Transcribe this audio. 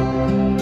Música